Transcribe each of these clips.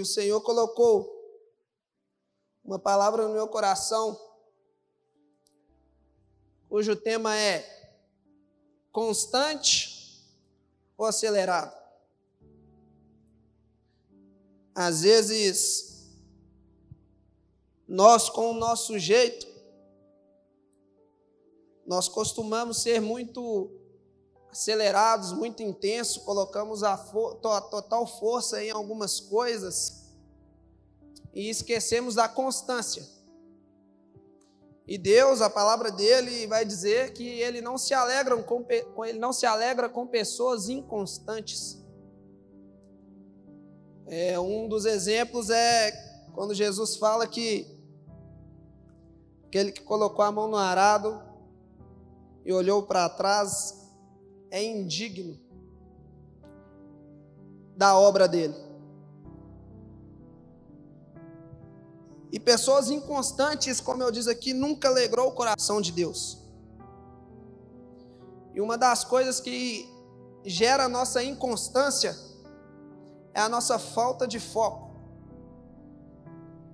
o Senhor colocou uma palavra no meu coração, cujo tema é constante ou acelerado. Às vezes, nós, com o nosso jeito, nós costumamos ser muito acelerados, muito intensos, colocamos a, a total força em algumas coisas e esquecemos da constância. E Deus, a palavra dele vai dizer que ele não se alegra com, ele não se alegra com pessoas inconstantes. É, um dos exemplos é quando Jesus fala que aquele que colocou a mão no arado e olhou para trás é indigno da obra dele. E pessoas inconstantes, como eu disse aqui, nunca alegrou o coração de Deus. E uma das coisas que gera a nossa inconstância é a nossa falta de foco.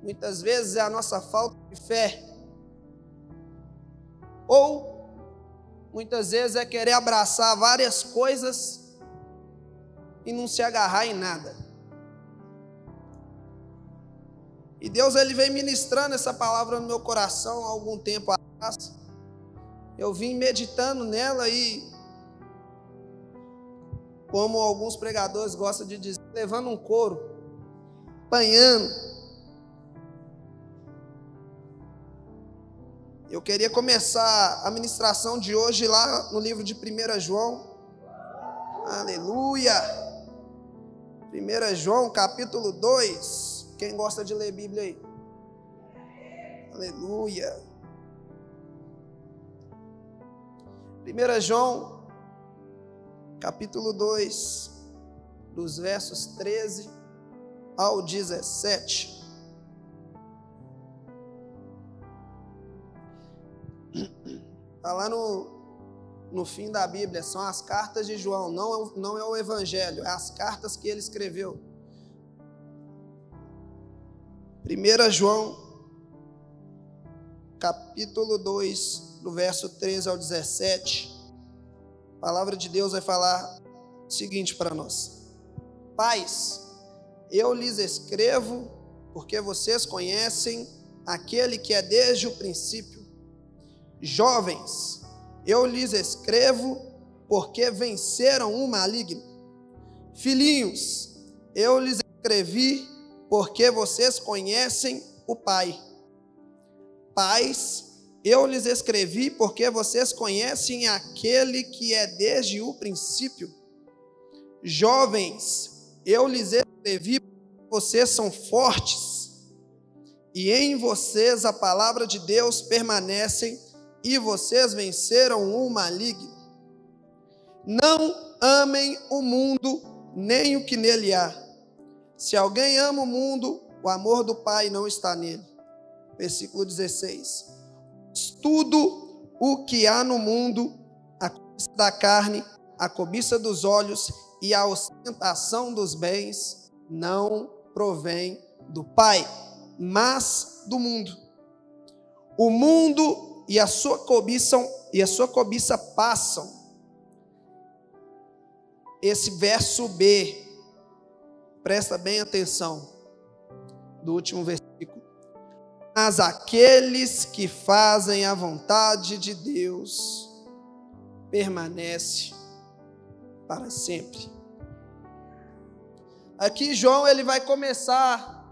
Muitas vezes é a nossa falta de fé. Ou muitas vezes é querer abraçar várias coisas e não se agarrar em nada. E Deus ele vem ministrando essa palavra no meu coração há algum tempo atrás. Eu vim meditando nela e como alguns pregadores gostam de dizer, levando um couro, apanhando Eu queria começar a ministração de hoje lá no livro de 1 João. Aleluia! 1 João, capítulo 2. Quem gosta de ler Bíblia aí? Aleluia! 1 João, capítulo 2, dos versos 13 ao 17. Está lá no, no fim da Bíblia, são as cartas de João, não, é não é o Evangelho, é as cartas que ele escreveu. 1 João, capítulo 2, do verso 13 ao 17, a palavra de Deus vai falar o seguinte para nós: Pais, eu lhes escrevo porque vocês conhecem aquele que é desde o princípio Jovens, eu lhes escrevo porque venceram o maligno. Filhinhos, eu lhes escrevi porque vocês conhecem o Pai. Pais, eu lhes escrevi porque vocês conhecem aquele que é desde o princípio. Jovens, eu lhes escrevi porque vocês são fortes e em vocês a palavra de Deus permanece e vocês venceram o maligno. Não amem o mundo, nem o que nele há. Se alguém ama o mundo, o amor do Pai não está nele. Versículo 16. Tudo o que há no mundo, a cobiça da carne, a cobiça dos olhos e a ostentação dos bens, não provém do Pai, mas do mundo. O mundo e a sua cobiça e a sua cobiça passam. Esse verso B, presta bem atenção, do último versículo. Mas aqueles que fazem a vontade de Deus permanece para sempre. Aqui João ele vai começar,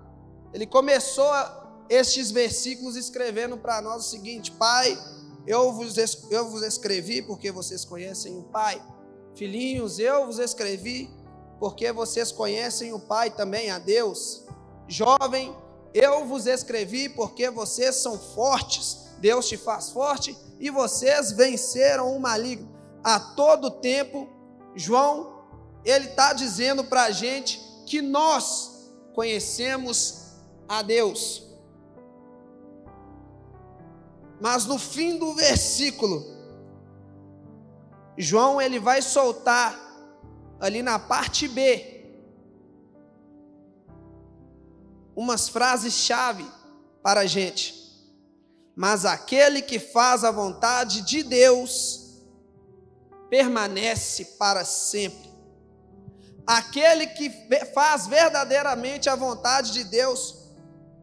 ele começou a estes versículos escrevendo para nós o seguinte: Pai, eu vos, eu vos escrevi porque vocês conhecem o Pai. Filhinhos, eu vos escrevi porque vocês conhecem o Pai também, a Deus. Jovem, eu vos escrevi porque vocês são fortes, Deus te faz forte e vocês venceram o maligno. A todo tempo, João, ele está dizendo para a gente que nós conhecemos a Deus. Mas no fim do versículo, João ele vai soltar ali na parte B umas frases-chave para a gente. Mas aquele que faz a vontade de Deus permanece para sempre. Aquele que faz verdadeiramente a vontade de Deus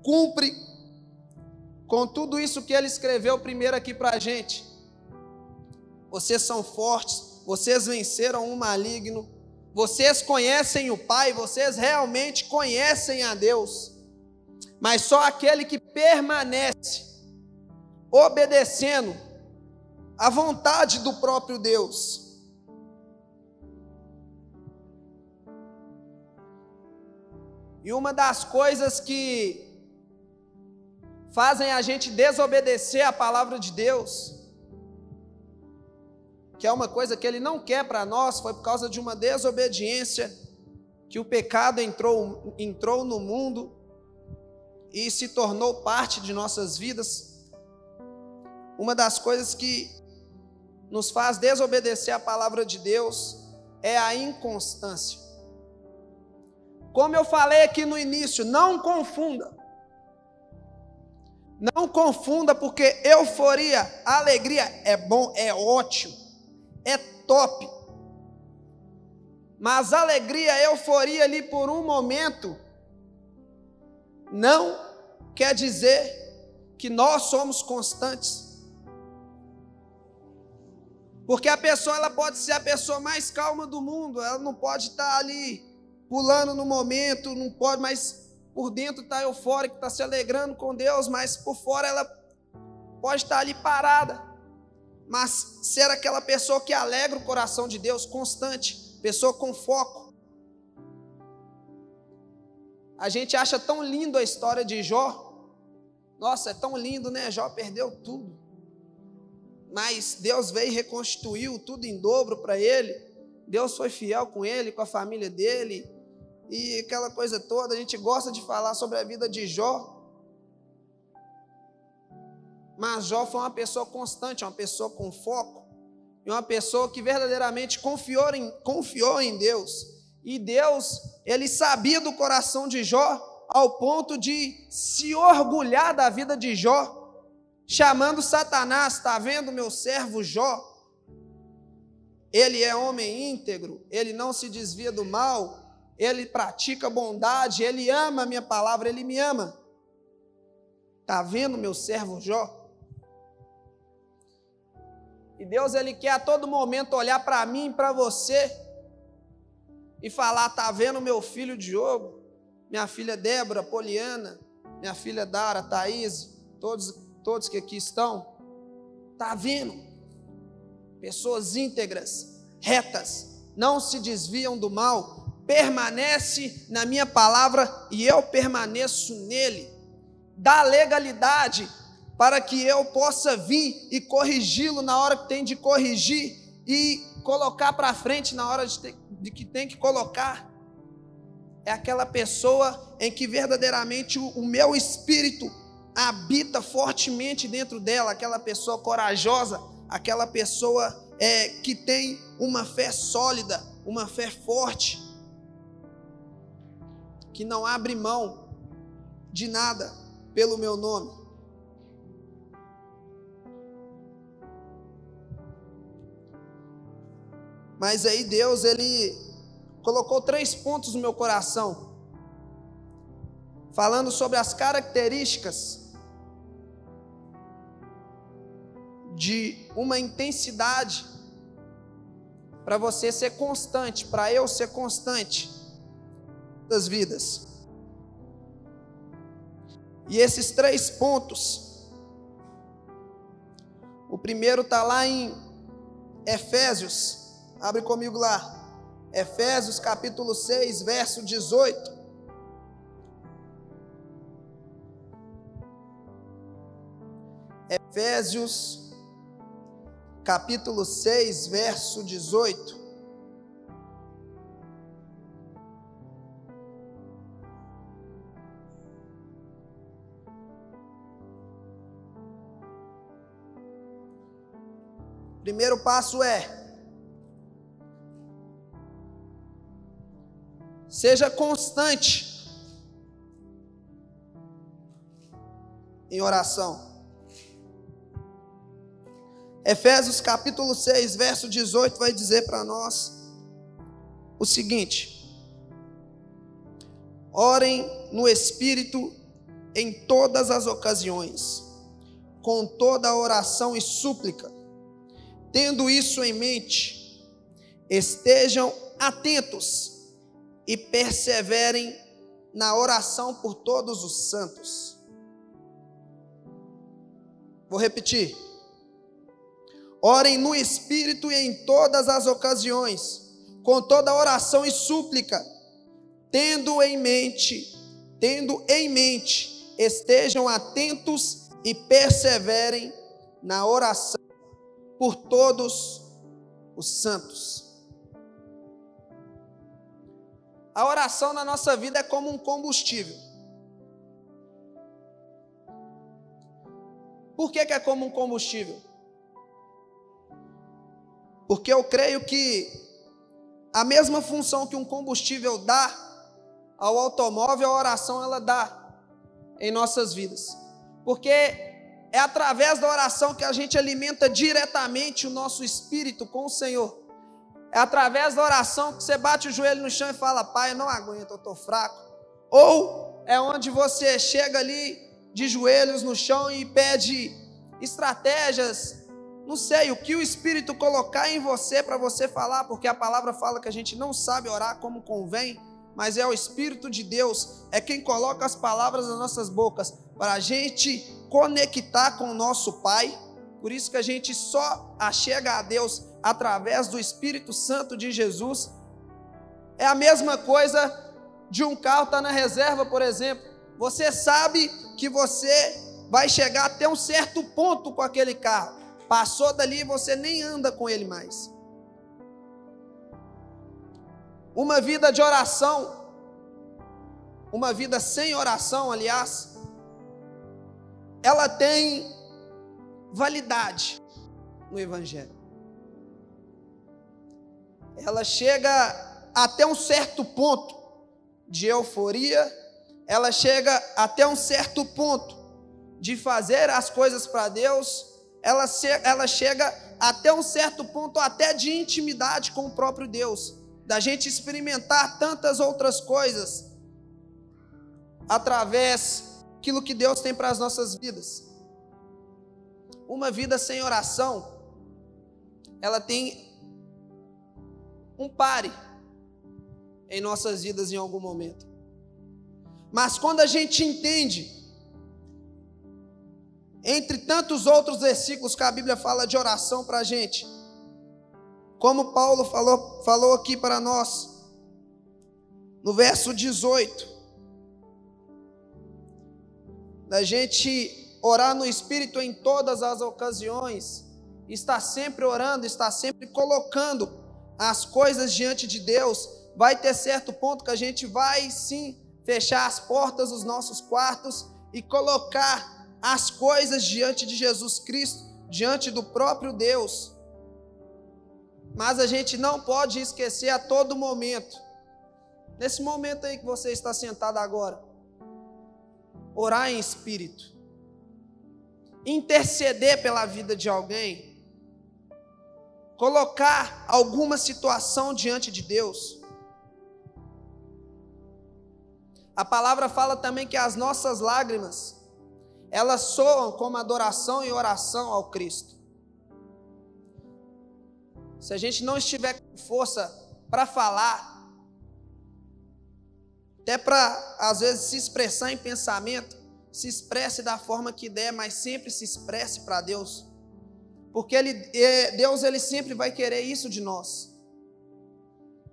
cumpre com tudo isso que ele escreveu primeiro aqui para a gente. Vocês são fortes, vocês venceram o maligno, vocês conhecem o Pai, vocês realmente conhecem a Deus. Mas só aquele que permanece obedecendo à vontade do próprio Deus. E uma das coisas que fazem a gente desobedecer a palavra de Deus, que é uma coisa que Ele não quer para nós, foi por causa de uma desobediência que o pecado entrou, entrou no mundo e se tornou parte de nossas vidas. Uma das coisas que nos faz desobedecer a palavra de Deus é a inconstância. Como eu falei aqui no início, não confunda. Não confunda, porque euforia, alegria é bom, é ótimo, é top. Mas alegria, euforia ali por um momento, não quer dizer que nós somos constantes. Porque a pessoa ela pode ser a pessoa mais calma do mundo, ela não pode estar ali pulando no momento, não pode, mas por dentro está eufórica, está se alegrando com Deus, mas por fora ela pode estar ali parada. Mas ser aquela pessoa que alegra o coração de Deus, constante, pessoa com foco. A gente acha tão lindo a história de Jó. Nossa, é tão lindo, né? Jó perdeu tudo. Mas Deus veio e reconstituiu tudo em dobro para ele. Deus foi fiel com ele, com a família dele e aquela coisa toda. A gente gosta de falar sobre a vida de Jó. Mas Jó foi uma pessoa constante, uma pessoa com foco, e uma pessoa que verdadeiramente confiou em, confiou em Deus. E Deus, ele sabia do coração de Jó ao ponto de se orgulhar da vida de Jó, chamando Satanás, está vendo meu servo Jó? Ele é homem íntegro, ele não se desvia do mal, ele pratica bondade, ele ama a minha palavra, ele me ama. Está vendo meu servo Jó? E Deus ele quer a todo momento olhar para mim e para você e falar: está vendo meu filho Diogo, minha filha Débora, Poliana, minha filha Dara, Thaís, todos, todos que aqui estão, está vendo? Pessoas íntegras, retas, não se desviam do mal, permanece na minha palavra e eu permaneço nele. Dá legalidade para que eu possa vir e corrigi-lo na hora que tem de corrigir e colocar para frente na hora de, ter, de que tem que colocar. É aquela pessoa em que verdadeiramente o, o meu espírito habita fortemente dentro dela, aquela pessoa corajosa, aquela pessoa é, que tem uma fé sólida, uma fé forte que não abre mão de nada pelo meu nome. Mas aí Deus, ele colocou três pontos no meu coração, falando sobre as características de uma intensidade para você ser constante, para eu ser constante das vidas. E esses três pontos, o primeiro está lá em Efésios, abre comigo lá, Efésios capítulo 6, verso 18. Efésios capítulo 6, verso 18. Primeiro passo é seja constante. em oração. Efésios capítulo 6, verso 18 vai dizer para nós o seguinte: Orem no espírito em todas as ocasiões, com toda oração e súplica. Tendo isso em mente, estejam atentos e perseverem na oração por todos os santos. Vou repetir. Orem no Espírito e em todas as ocasiões, com toda oração e súplica, tendo em mente, tendo em mente, estejam atentos e perseverem na oração por todos os santos. A oração na nossa vida é como um combustível. Por que, que é como um combustível? Porque eu creio que a mesma função que um combustível dá ao automóvel, a oração ela dá em nossas vidas. Porque é através da oração que a gente alimenta diretamente o nosso espírito com o Senhor. É através da oração que você bate o joelho no chão e fala: Pai, eu não aguento, eu estou fraco. Ou é onde você chega ali de joelhos no chão e pede estratégias, não sei, o que o Espírito colocar em você para você falar, porque a palavra fala que a gente não sabe orar como convém, mas é o Espírito de Deus, é quem coloca as palavras nas nossas bocas para a gente conectar com o nosso Pai. Por isso que a gente só achega a Deus através do Espírito Santo de Jesus. É a mesma coisa de um carro estar tá na reserva, por exemplo. Você sabe que você vai chegar até um certo ponto com aquele carro. Passou dali, você nem anda com ele mais. Uma vida de oração, uma vida sem oração, aliás, ela tem validade no Evangelho. Ela chega até um certo ponto de euforia, ela chega até um certo ponto de fazer as coisas para Deus, ela, ela chega até um certo ponto até de intimidade com o próprio Deus, da gente experimentar tantas outras coisas através daquilo que Deus tem para as nossas vidas. Uma vida sem oração, ela tem um pare em nossas vidas em algum momento. Mas quando a gente entende, entre tantos outros versículos que a Bíblia fala de oração para a gente, como Paulo falou, falou aqui para nós, no verso 18, da gente orar no Espírito em todas as ocasiões, está sempre orando, está sempre colocando as coisas diante de Deus, vai ter certo ponto que a gente vai sim fechar as portas dos nossos quartos e colocar as coisas diante de Jesus Cristo, diante do próprio Deus. Mas a gente não pode esquecer a todo momento, nesse momento aí que você está sentado agora, orar em espírito, interceder pela vida de alguém, colocar alguma situação diante de Deus. A palavra fala também que as nossas lágrimas, elas soam como adoração e oração ao Cristo. Se a gente não estiver com força para falar, até para às vezes se expressar em pensamento, se expresse da forma que der, mas sempre se expresse para Deus. Porque ele, é, Deus ele sempre vai querer isso de nós.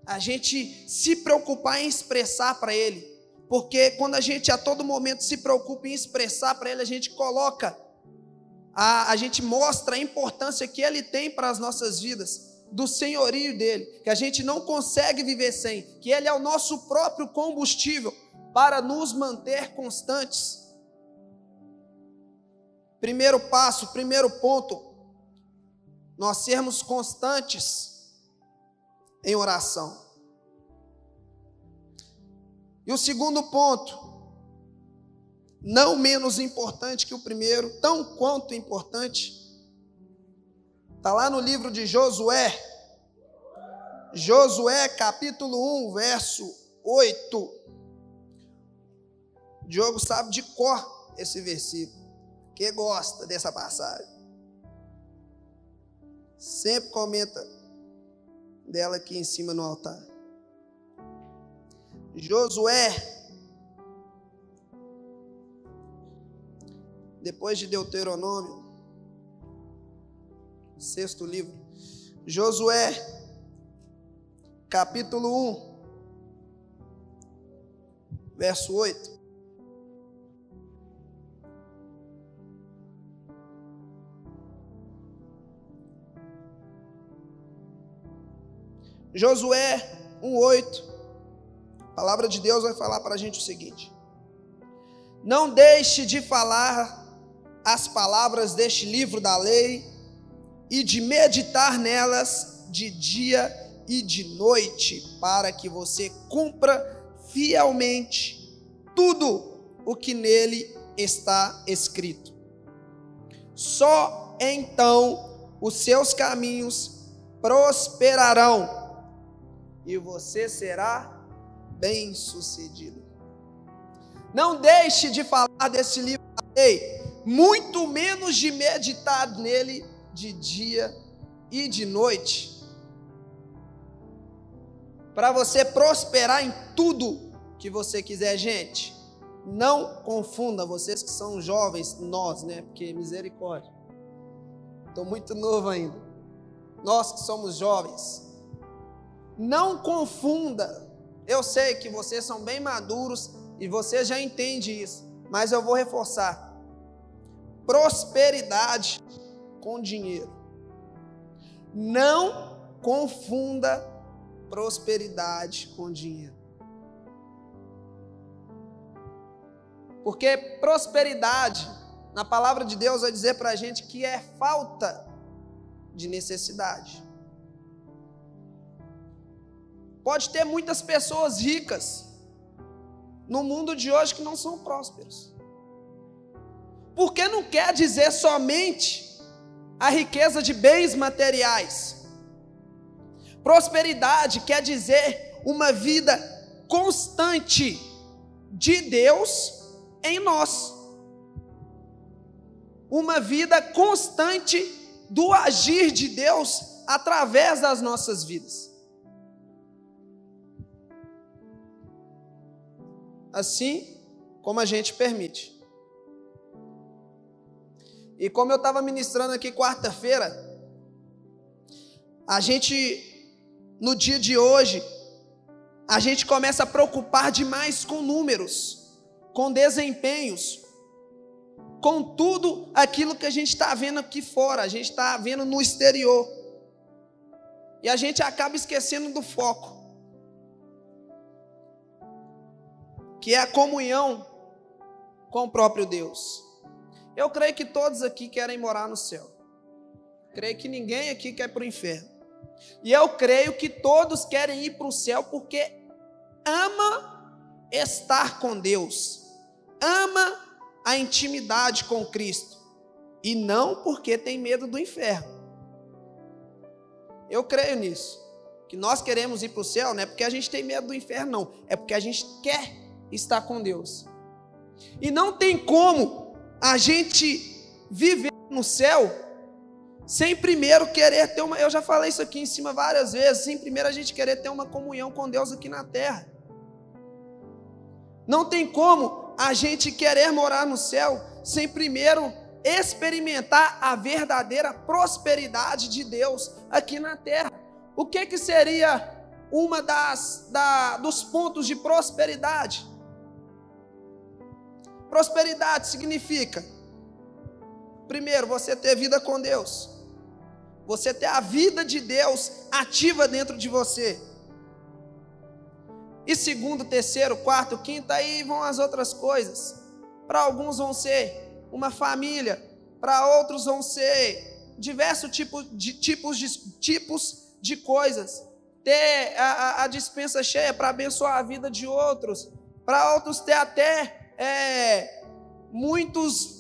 A gente se preocupar em expressar para Ele. Porque quando a gente a todo momento se preocupa em expressar para Ele, a gente coloca, a, a gente mostra a importância que Ele tem para as nossas vidas, do senhorio dele, que a gente não consegue viver sem, que Ele é o nosso próprio combustível para nos manter constantes. Primeiro passo, primeiro ponto, nós sermos constantes em oração. E o segundo ponto, não menos importante que o primeiro, tão quanto importante. Está lá no livro de Josué, Josué capítulo 1, verso 8. Diogo sabe de cor esse versículo, que gosta dessa passagem. Sempre comenta dela aqui em cima no altar. Josué, depois de Deuteronômio, sexto livro, Josué, capítulo 1, verso 8. Josué 1,8. A palavra de Deus vai falar para a gente o seguinte: Não deixe de falar as palavras deste livro da lei e de meditar nelas de dia e de noite, para que você cumpra fielmente tudo o que nele está escrito. Só então os seus caminhos prosperarão e você será bem-sucedido. Não deixe de falar desse livro da lei, muito menos de meditar nele de dia e de noite, para você prosperar em tudo que você quiser, gente. Não confunda vocês que são jovens, nós, né? Porque misericórdia. Estou muito novo ainda. Nós que somos jovens, não confunda. Eu sei que vocês são bem maduros e você já entende isso, mas eu vou reforçar. Prosperidade com dinheiro. Não confunda prosperidade com dinheiro. Porque prosperidade, na palavra de Deus, vai dizer para a gente que é falta de necessidade. Pode ter muitas pessoas ricas no mundo de hoje que não são prósperos. Porque não quer dizer somente a riqueza de bens materiais. Prosperidade quer dizer uma vida constante de Deus em nós. Uma vida constante do agir de Deus através das nossas vidas. assim como a gente permite. E como eu estava ministrando aqui quarta-feira, a gente, no dia de hoje, a gente começa a preocupar demais com números, com desempenhos, com tudo aquilo que a gente está vendo aqui fora, a gente está vendo no exterior. E a gente acaba esquecendo do foco. que é a comunhão com o próprio Deus. Eu creio que todos aqui querem morar no céu. Creio que ninguém aqui quer para o inferno. E eu creio que todos querem ir para o céu porque ama estar com Deus, ama a intimidade com Cristo, e não porque tem medo do inferno. Eu creio nisso. Que nós queremos ir para o céu não é porque a gente tem medo do inferno, não. É porque a gente quer está com Deus. E não tem como a gente viver no céu sem primeiro querer ter uma. Eu já falei isso aqui em cima várias vezes. Sem primeiro a gente querer ter uma comunhão com Deus aqui na terra. Não tem como a gente querer morar no céu sem primeiro experimentar a verdadeira prosperidade de Deus aqui na terra. O que que seria uma das da, dos pontos de prosperidade? Prosperidade significa, primeiro, você ter vida com Deus, você ter a vida de Deus ativa dentro de você. E segundo, terceiro, quarto, quinto, aí vão as outras coisas. Para alguns vão ser uma família, para outros vão ser diversos tipos de, tipos de, tipos de coisas. Ter a, a, a dispensa cheia para abençoar a vida de outros. Para outros ter até é, muitos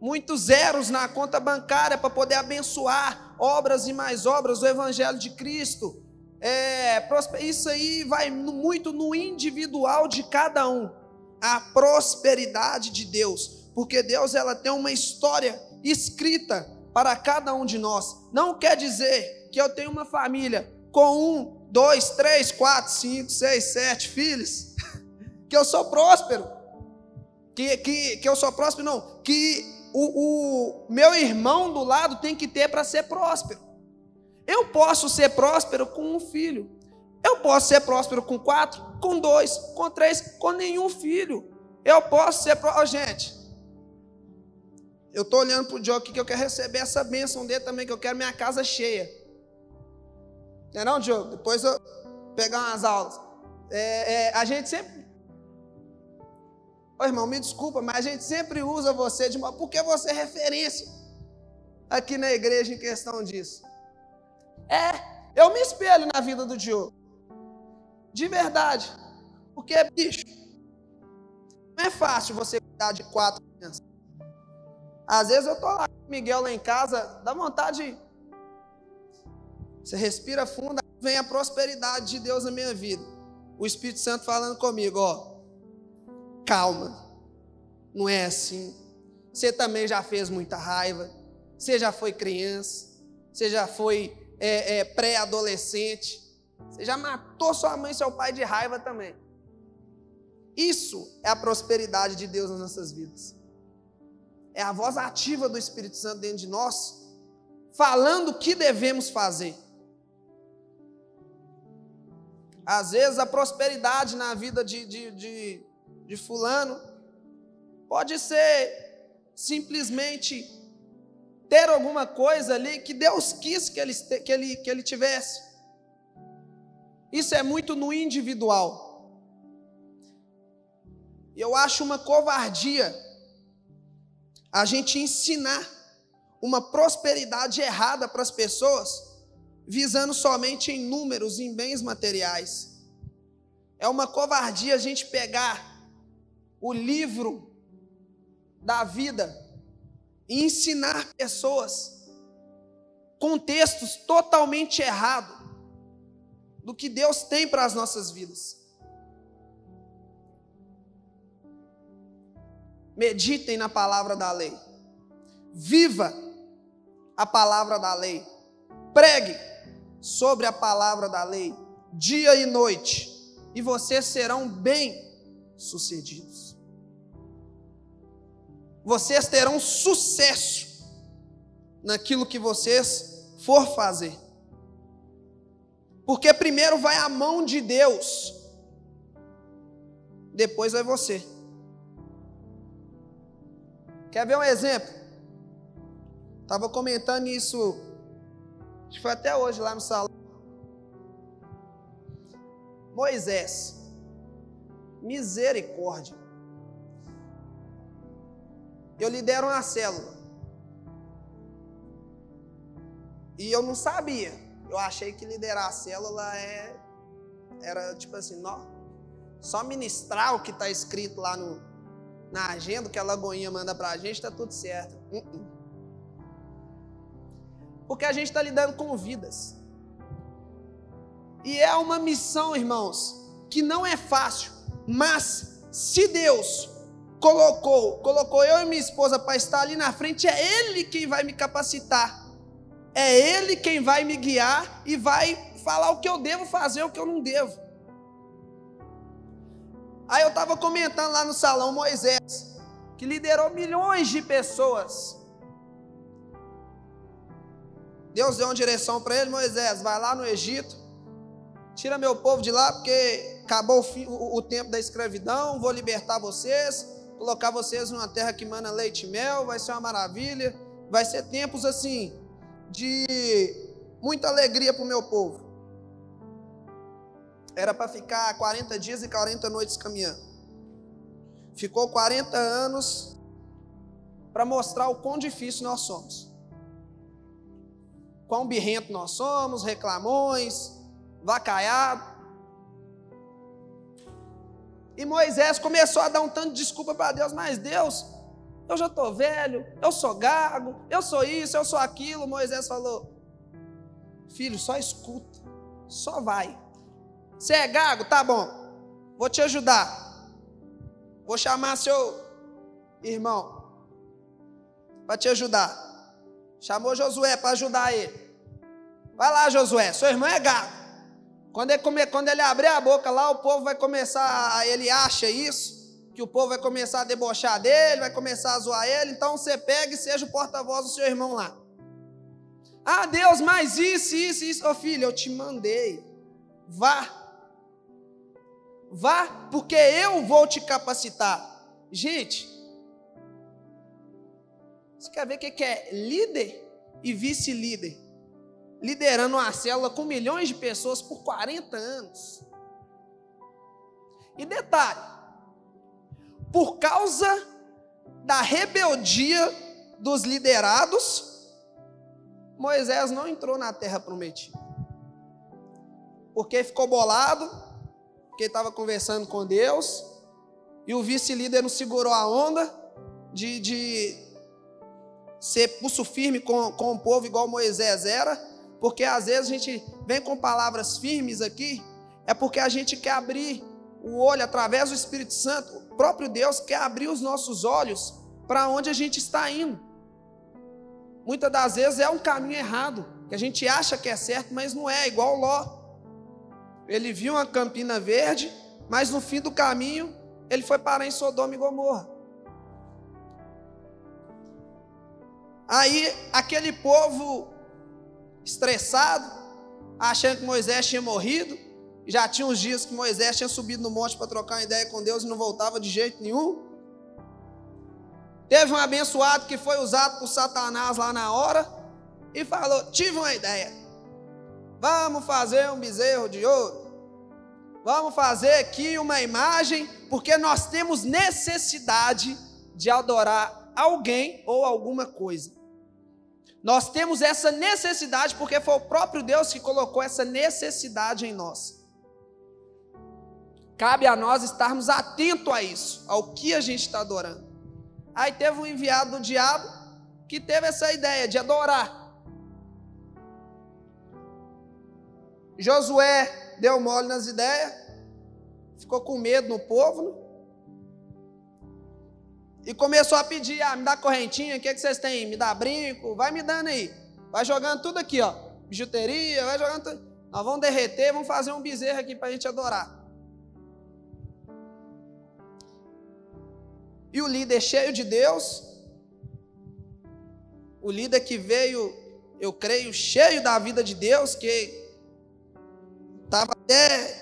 muitos zeros na conta bancária para poder abençoar obras e mais obras do Evangelho de Cristo. É, isso aí vai muito no individual de cada um. A prosperidade de Deus, porque Deus ela tem uma história escrita para cada um de nós. Não quer dizer que eu tenho uma família com um, dois, três, quatro, cinco, seis, sete filhos, que eu sou próspero. Que, que, que eu sou próspero, não. Que o, o meu irmão do lado tem que ter para ser próspero. Eu posso ser próspero com um filho. Eu posso ser próspero com quatro, com dois, com três, com nenhum filho. Eu posso ser próspero. Gente, eu estou olhando para o Diogo aqui que eu quero receber essa bênção dele também, que eu quero minha casa cheia. Não é não, Diogo? Depois eu pegar umas aulas. É, é, a gente sempre Ô irmão, me desculpa, mas a gente sempre usa você de uma. Porque você é referência aqui na igreja em questão disso. É, eu me espelho na vida do Diogo. De verdade. Porque, bicho, não é fácil você cuidar de quatro crianças. Às vezes eu tô lá com o Miguel lá em casa, dá vontade. Você respira fundo, vem a prosperidade de Deus na minha vida. O Espírito Santo falando comigo, ó calma, não é assim. Você também já fez muita raiva, você já foi criança, você já foi é, é, pré-adolescente, você já matou sua mãe e seu pai de raiva também. Isso é a prosperidade de Deus nas nossas vidas. É a voz ativa do Espírito Santo dentro de nós, falando o que devemos fazer. Às vezes a prosperidade na vida de, de, de, de fulano, pode ser simplesmente ter alguma coisa ali que Deus quis que ele, que ele, que ele tivesse. Isso é muito no individual. E eu acho uma covardia a gente ensinar uma prosperidade errada para as pessoas, visando somente em números, em bens materiais. É uma covardia a gente pegar o livro da vida e ensinar pessoas contextos totalmente errados do que Deus tem para as nossas vidas. Meditem na palavra da lei. Viva a palavra da lei. Pregue sobre a palavra da lei, dia e noite, e vocês serão bem-sucedidos vocês terão sucesso naquilo que vocês for fazer. Porque primeiro vai a mão de Deus, depois vai você. Quer ver um exemplo? Estava comentando isso, acho que foi até hoje lá no salão. Moisés, misericórdia eu lidero uma célula. E eu não sabia. Eu achei que liderar a célula é, era tipo assim, não, só ministrar o que está escrito lá no, na agenda que a Lagoinha manda para a gente, está tudo certo. Uh -uh. Porque a gente está lidando com vidas. E é uma missão, irmãos, que não é fácil, mas se Deus colocou, colocou eu e minha esposa para estar ali na frente, é Ele quem vai me capacitar, é Ele quem vai me guiar e vai falar o que eu devo fazer, o que eu não devo. Aí eu estava comentando lá no salão Moisés, que liderou milhões de pessoas. Deus deu uma direção para ele, Moisés, vai lá no Egito, tira meu povo de lá, porque acabou o, fim, o, o tempo da escravidão, vou libertar vocês colocar vocês numa terra que mana leite e mel, vai ser uma maravilha, vai ser tempos assim de muita alegria para o meu povo. Era para ficar 40 dias e 40 noites caminhando. Ficou 40 anos para mostrar o quão difícil nós somos. Quão birrento nós somos, reclamões, vacaiado. E Moisés começou a dar um tanto de desculpa para Deus, mas Deus, eu já estou velho, eu sou gago, eu sou isso, eu sou aquilo. Moisés falou: Filho, só escuta, só vai. Você é gago? Tá bom, vou te ajudar. Vou chamar seu irmão para te ajudar. Chamou Josué para ajudar ele. Vai lá, Josué, seu irmão é gago. Quando ele, come, quando ele abrir a boca lá, o povo vai começar, ele acha isso, que o povo vai começar a debochar dele, vai começar a zoar ele, então você pega e seja o porta-voz do seu irmão lá. Ah, Deus, mas isso, isso, isso. Ô filho, eu te mandei. Vá. Vá, porque eu vou te capacitar. Gente, você quer ver o que é líder e vice-líder? Liderando uma célula com milhões de pessoas por 40 anos. E detalhe, por causa da rebeldia dos liderados, Moisés não entrou na terra prometida. Porque ficou bolado, porque estava conversando com Deus, e o vice-líder não segurou a onda de, de ser pulso firme com, com o povo igual Moisés era, porque às vezes a gente vem com palavras firmes aqui, é porque a gente quer abrir o olho através do Espírito Santo, o próprio Deus quer abrir os nossos olhos para onde a gente está indo. Muitas das vezes é um caminho errado, que a gente acha que é certo, mas não é, igual Ló. Ele viu uma campina verde, mas no fim do caminho ele foi parar em Sodoma e Gomorra. Aí aquele povo estressado, achando que Moisés tinha morrido, já tinha uns dias que Moisés tinha subido no monte para trocar uma ideia com Deus e não voltava de jeito nenhum. Teve um abençoado que foi usado por Satanás lá na hora e falou: Tive uma ideia. Vamos fazer um bezerro de ouro. Vamos fazer aqui uma imagem, porque nós temos necessidade de adorar alguém ou alguma coisa. Nós temos essa necessidade porque foi o próprio Deus que colocou essa necessidade em nós. Cabe a nós estarmos atentos a isso, ao que a gente está adorando. Aí teve um enviado do diabo que teve essa ideia de adorar. Josué deu mole nas ideias, ficou com medo no povo, né? E começou a pedir, ah, me dá correntinha, o que, é que vocês têm? Me dá brinco, vai me dando aí. Vai jogando tudo aqui, ó. Bijuteria, vai jogando tudo. Nós vamos derreter, vamos fazer um bezerro aqui para a gente adorar. E o líder cheio de Deus, o líder que veio, eu creio, cheio da vida de Deus, que estava até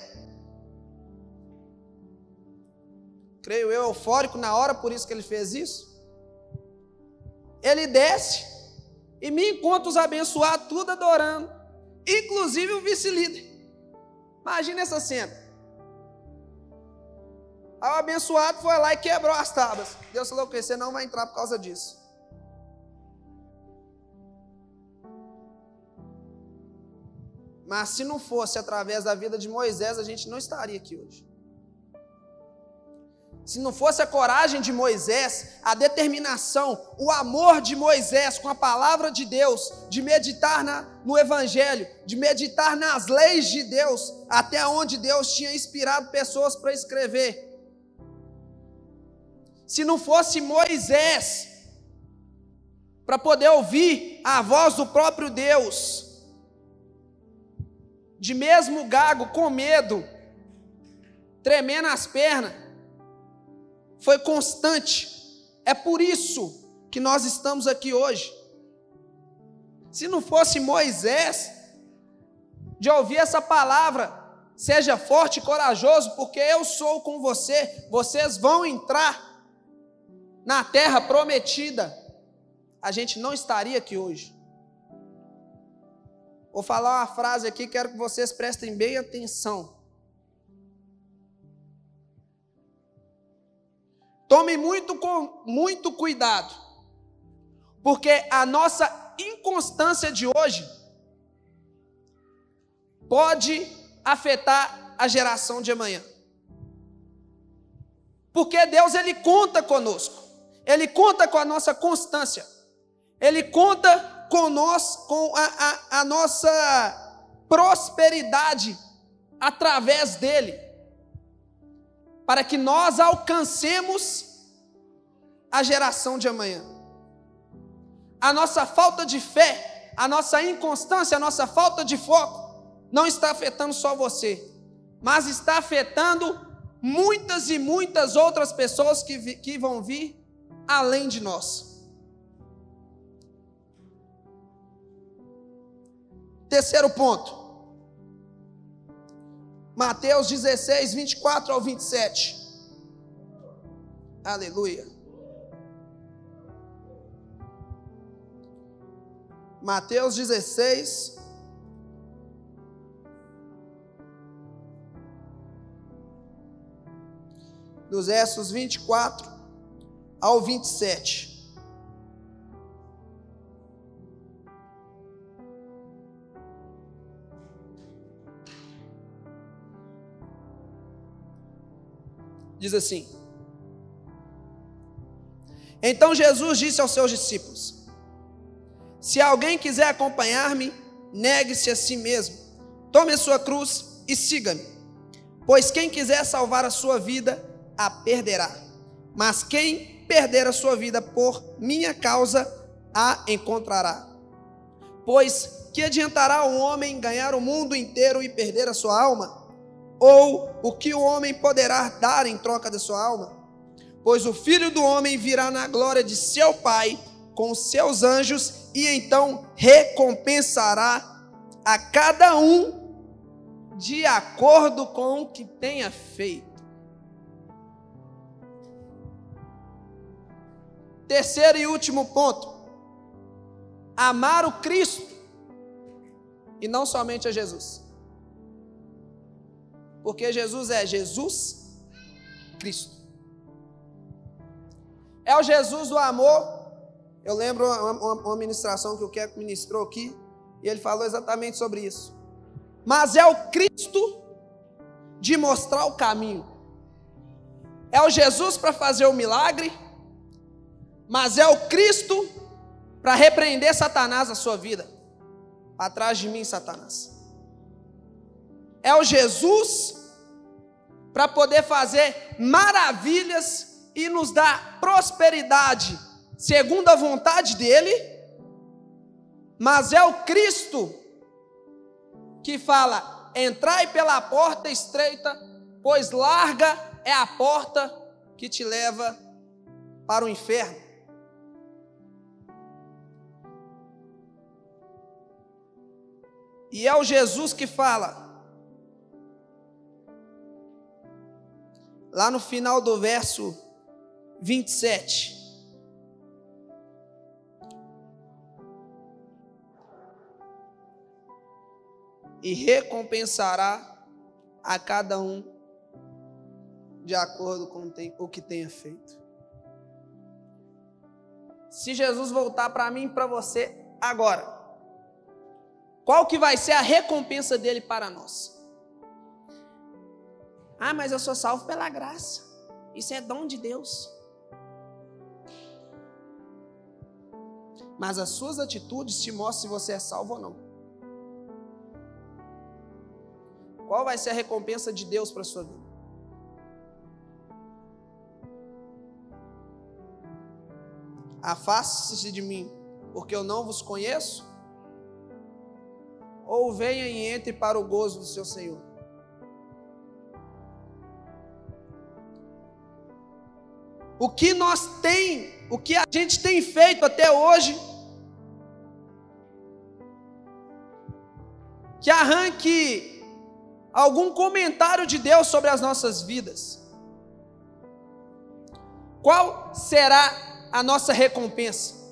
eufórico na hora, por isso que ele fez isso. Ele desce e me encontra os abençoados, tudo adorando, inclusive o vice-líder. Imagina essa cena. Aí o abençoado foi lá e quebrou as tábuas. Deus falou que você não vai entrar por causa disso. Mas se não fosse através da vida de Moisés, a gente não estaria aqui hoje. Se não fosse a coragem de Moisés, a determinação, o amor de Moisés com a palavra de Deus, de meditar na, no Evangelho, de meditar nas leis de Deus, até onde Deus tinha inspirado pessoas para escrever. Se não fosse Moisés, para poder ouvir a voz do próprio Deus, de mesmo gago, com medo, tremendo as pernas, foi constante. É por isso que nós estamos aqui hoje. Se não fosse Moisés, de ouvir essa palavra, seja forte e corajoso, porque eu sou com você, vocês vão entrar na terra prometida, a gente não estaria aqui hoje. Vou falar uma frase aqui, quero que vocês prestem bem atenção. Tome muito, muito cuidado, porque a nossa inconstância de hoje pode afetar a geração de amanhã. Porque Deus ele conta conosco. Ele conta com a nossa constância. Ele conta com nós, com a, a, a nossa prosperidade através dele, para que nós alcancemos a geração de amanhã. A nossa falta de fé, a nossa inconstância, a nossa falta de foco, não está afetando só você, mas está afetando muitas e muitas outras pessoas que, vi, que vão vir além de nós. Terceiro ponto. Mateus 16, 24 ao 27. Aleluia. Mateus 16. Dos versos 24 ao 27. Diz assim: Então Jesus disse aos seus discípulos: Se alguém quiser acompanhar-me, negue-se a si mesmo, tome a sua cruz e siga-me. Pois quem quiser salvar a sua vida, a perderá. Mas quem perder a sua vida por minha causa, a encontrará. Pois que adiantará o homem ganhar o mundo inteiro e perder a sua alma? Ou o que o homem poderá dar em troca da sua alma? Pois o filho do homem virá na glória de seu Pai com seus anjos e então recompensará a cada um de acordo com o que tenha feito. Terceiro e último ponto: amar o Cristo e não somente a Jesus. Porque Jesus é Jesus Cristo. É o Jesus do amor. Eu lembro uma, uma ministração que o Keco ministrou aqui, e ele falou exatamente sobre isso. Mas é o Cristo de mostrar o caminho. É o Jesus para fazer o milagre, mas é o Cristo para repreender Satanás na sua vida. Atrás de mim, Satanás é o Jesus para poder fazer maravilhas e nos dar prosperidade, segundo a vontade dele, mas é o Cristo que fala: entrai pela porta estreita, pois larga é a porta que te leva para o inferno. E é o Jesus que fala: lá no final do verso 27. E recompensará a cada um de acordo com o que tenha feito. Se Jesus voltar para mim e para você agora, qual que vai ser a recompensa dele para nós? Ah, mas eu sou salvo pela graça. Isso é dom de Deus. Mas as suas atitudes te mostram se você é salvo ou não. Qual vai ser a recompensa de Deus para a sua vida? Afaste-se de mim, porque eu não vos conheço? Ou venha e entre para o gozo do seu Senhor? O que nós tem, o que a gente tem feito até hoje, que arranque algum comentário de Deus sobre as nossas vidas. Qual será a nossa recompensa?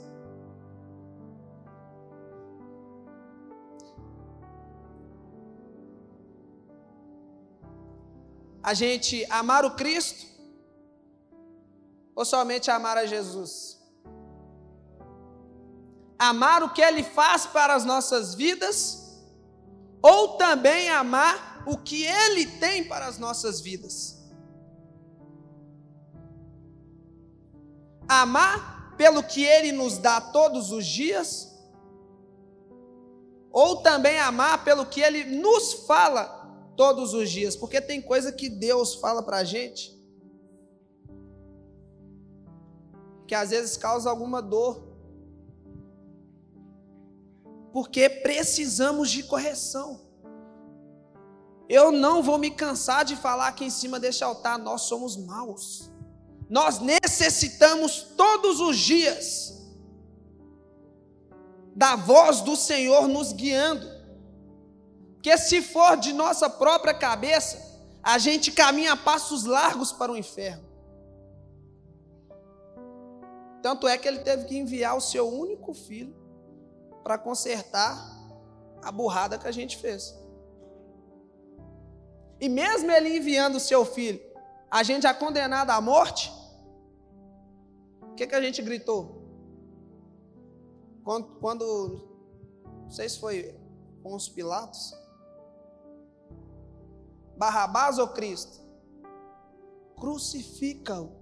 A gente amar o Cristo, ou somente amar a Jesus? Amar o que Ele faz para as nossas vidas, ou também amar o que Ele tem para as nossas vidas? Amar pelo que ele nos dá todos os dias? Ou também amar pelo que ele nos fala todos os dias? Porque tem coisa que Deus fala para a gente que às vezes causa alguma dor. Porque precisamos de correção. Eu não vou me cansar de falar aqui em cima deste altar, nós somos maus. Nós necessitamos todos os dias da voz do Senhor nos guiando. Porque se for de nossa própria cabeça, a gente caminha a passos largos para o inferno. Tanto é que ele teve que enviar o seu único filho para consertar a burrada que a gente fez. E mesmo ele enviando o seu filho, a gente é condenado à morte, o que, que a gente gritou? Quando, quando, não sei se foi com os Pilatos, Barrabás ou Cristo? Crucifica-o.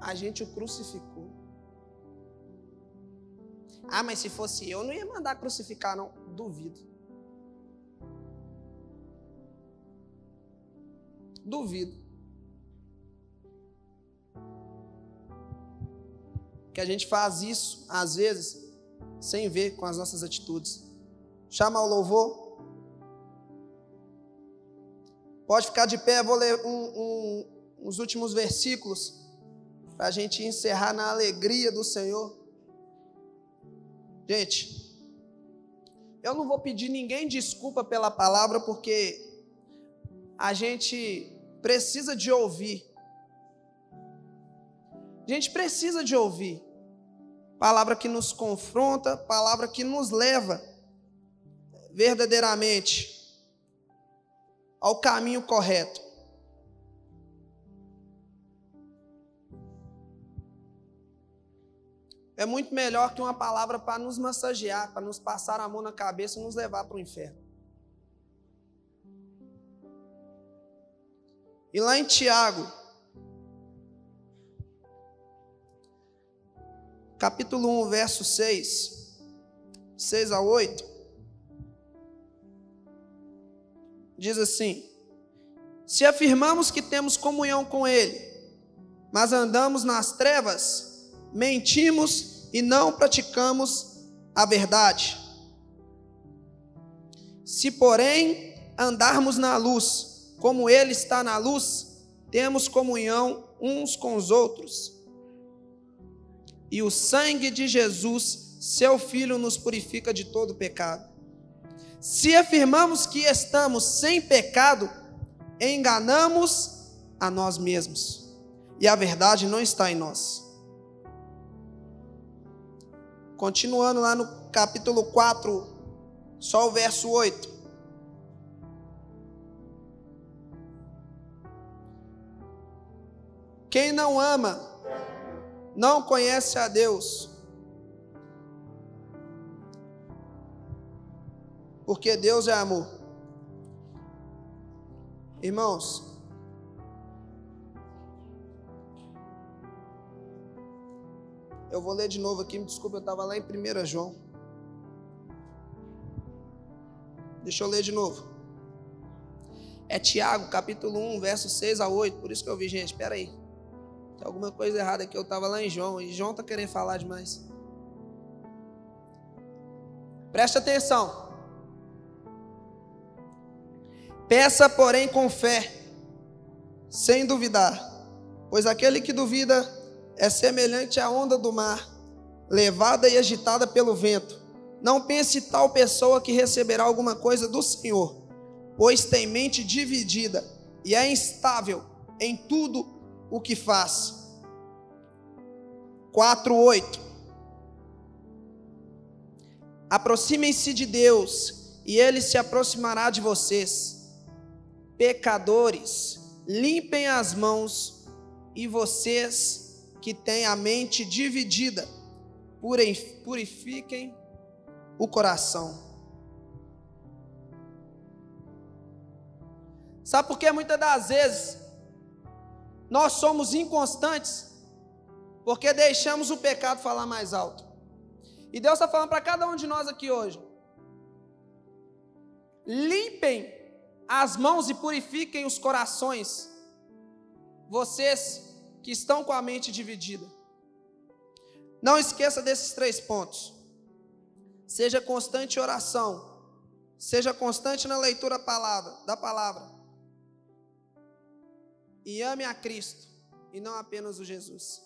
A gente o crucificou. Ah, mas se fosse eu, não ia mandar crucificar, não. Duvido. Duvido. Que a gente faz isso, às vezes, sem ver com as nossas atitudes. Chama o louvor. Pode ficar de pé, vou ler um, um, uns últimos versículos para a gente encerrar na alegria do Senhor. Gente, eu não vou pedir ninguém desculpa pela palavra, porque a gente precisa de ouvir. A gente precisa de ouvir. Palavra que nos confronta, palavra que nos leva verdadeiramente ao caminho correto. É muito melhor que uma palavra para nos massagear, para nos passar a mão na cabeça e nos levar para o inferno. E lá em Tiago, capítulo 1, verso 6, 6 a 8, diz assim: Se afirmamos que temos comunhão com Ele, mas andamos nas trevas, mentimos e não praticamos a verdade. Se, porém, andarmos na luz, como Ele está na luz, temos comunhão uns com os outros. E o sangue de Jesus, seu Filho, nos purifica de todo pecado. Se afirmamos que estamos sem pecado, enganamos a nós mesmos, e a verdade não está em nós. Continuando lá no capítulo 4, só o verso 8. Quem não ama, não conhece a Deus. Porque Deus é amor. Irmãos, eu vou ler de novo aqui, me desculpa, eu estava lá em 1 João. Deixa eu ler de novo. É Tiago, capítulo 1, verso 6 a 8. Por isso que eu vi, gente, espera aí. Tem alguma coisa errada aqui. Eu estava lá em João e João está querendo falar demais. Preste atenção. Peça, porém, com fé, sem duvidar, pois aquele que duvida é semelhante à onda do mar, levada e agitada pelo vento. Não pense tal pessoa que receberá alguma coisa do Senhor, pois tem mente dividida e é instável em tudo o que faz. 4:8 Aproximem-se de Deus, e ele se aproximará de vocês. Pecadores, limpem as mãos, e vocês que têm a mente dividida, purifiquem o coração. Sabe por que muitas das vezes nós somos inconstantes, Porque deixamos o pecado falar mais alto. E Deus está falando para cada um de nós aqui hoje. Limpem as mãos e purifiquem os corações. Vocês que estão com a mente dividida. Não esqueça desses três pontos. Seja constante em oração. Seja constante na leitura da palavra. E ame a Cristo e não apenas o Jesus.